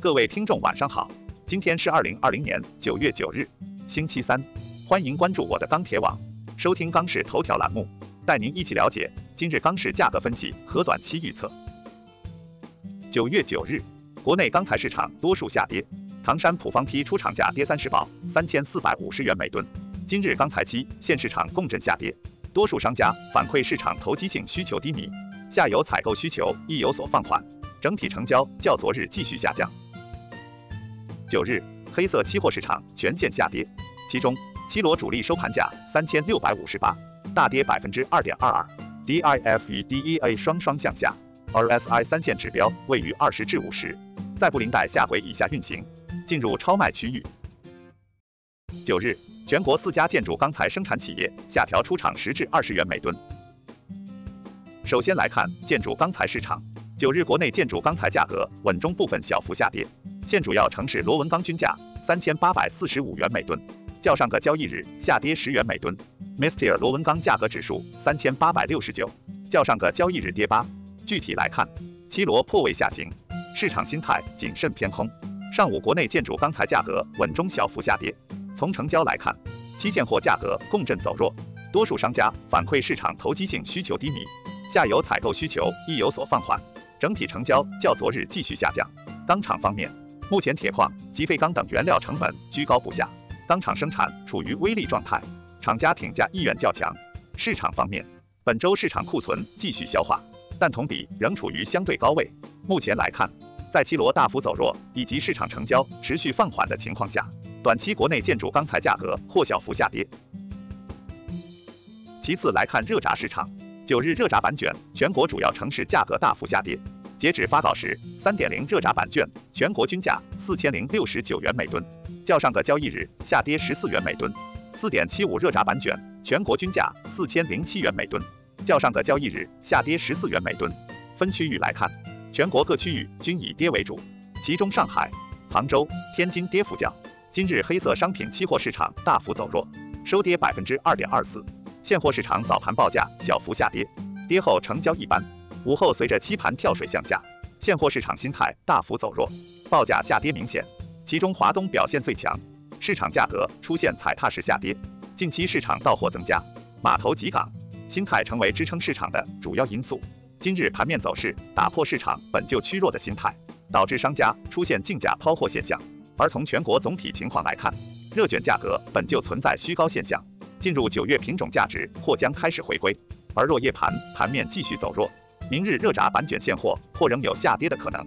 各位听众晚上好，今天是二零二零年九月九日，星期三，欢迎关注我的钢铁网，收听钢市头条栏目，带您一起了解今日钢市价格分析和短期预测。九月九日，国内钢材市场多数下跌，唐山普方坯出厂价跌三十报三千四百五十元每吨。今日钢材期现市场共振下跌，多数商家反馈市场投机性需求低迷，下游采购需求亦有所放缓，整体成交较昨日继续下降。九日，黑色期货市场全线下跌，其中七罗主力收盘价三千六百五十八，大跌百分之二点二二，DIF 与 DEA 双双向下，RSI 三线指标位于二十至五十，在布林带下轨以下运行，进入超卖区域。九日，全国四家建筑钢材生产企业下调出厂十至二十元每吨。首先来看建筑钢材市场，九日国内建筑钢材价格稳中部分小幅下跌。现主要城市螺纹钢均价三千八百四十五元每吨，较上个交易日下跌十元每吨。Mister 螺纹钢价格指数三千八百六十九，较上个交易日跌八。具体来看，七螺破位下行，市场心态谨慎偏空。上午国内建筑钢材价格稳中小幅下跌。从成交来看，期现货价格共振走弱，多数商家反馈市场投机性需求低迷，下游采购需求亦有所放缓，整体成交较昨日继续下降。钢厂方面。目前铁矿及废钢等原料成本居高不下，钢厂生产处于微利状态，厂家挺价意愿较强。市场方面，本周市场库存继续消化，但同比仍处于相对高位。目前来看，在七罗大幅走弱以及市场成交持续放缓的情况下，短期国内建筑钢材价格或小幅下跌。其次来看热轧市场，九日热轧板卷全国主要城市价格大幅下跌。截止发稿时，三点零热轧板卷全国均价四千零六十九元每吨，较上个交易日下跌十四元每吨。四点七五热轧板卷全国均价四千零七元每吨，较上个交易日下跌十四元每吨。分区域来看，全国各区域均以跌为主，其中上海、杭州、天津跌幅较。今日黑色商品期货市场大幅走弱，收跌百分之二点二四。现货市场早盘报价小幅下跌，跌后成交一般。午后随着期盘跳水向下，现货市场心态大幅走弱，报价下跌明显。其中华东表现最强，市场价格出现踩踏式下跌。近期市场到货增加，码头及港心态成为支撑市场的主要因素。今日盘面走势打破市场本就趋弱的心态，导致商家出现竞价抛货现象。而从全国总体情况来看，热卷价格本就存在虚高现象，进入九月品种价值或将开始回归。而若夜盘盘面继续走弱，明日热轧板卷现货或仍有下跌的可能。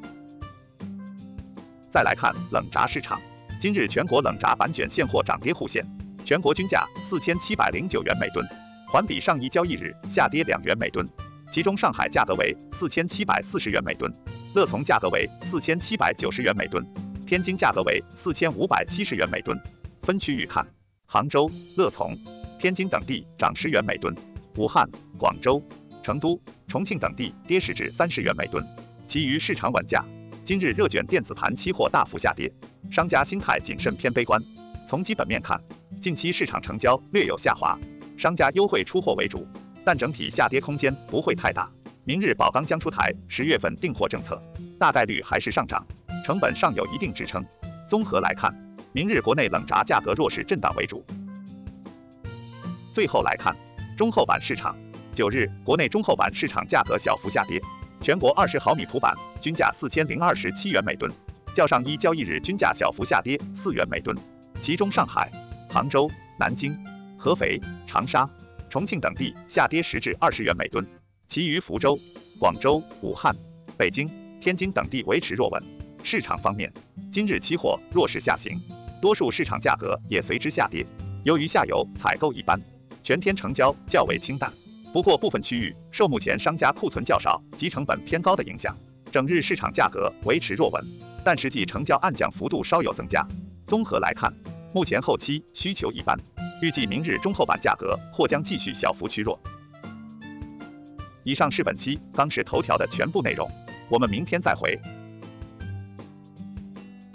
再来看冷轧市场，今日全国冷轧板卷现货涨跌互现，全国均价四千七百零九元每吨，环比上一交易日下跌两元每吨。其中上海价格为四千七百四十元每吨，乐从价格为四千七百九十元每吨，天津价格为四千五百七十元每吨。分区域看，杭州、乐从、天津等地涨十元每吨，武汉、广州。成都、重庆等地跌十至三十元每吨，其余市场稳价。今日热卷电子盘期货大幅下跌，商家心态谨慎偏悲观。从基本面看，近期市场成交略有下滑，商家优惠出货为主，但整体下跌空间不会太大。明日宝钢将出台十月份订货政策，大概率还是上涨，成本尚有一定支撑。综合来看，明日国内冷轧价格弱势震荡为主。最后来看中厚板市场。九日，国内中厚板市场价格小幅下跌，全国二十毫米普板均价四千零二十七元每吨，较上一交易日均价小幅下跌四元每吨。其中上海、杭州、南京、合肥、长沙、重庆等地下跌十至二十元每吨，其余福州、广州、武汉、北京、天津等地维持弱稳。市场方面，今日期货弱势下行，多数市场价格也随之下跌。由于下游采购一般，全天成交较为清淡。不过部分区域受目前商家库存较少及成本偏高的影响，整日市场价格维持弱稳，但实际成交暗降幅度稍有增加。综合来看，目前后期需求一般，预计明日中厚板价格或将继续小幅趋弱。以上是本期钢市头条的全部内容，我们明天再会。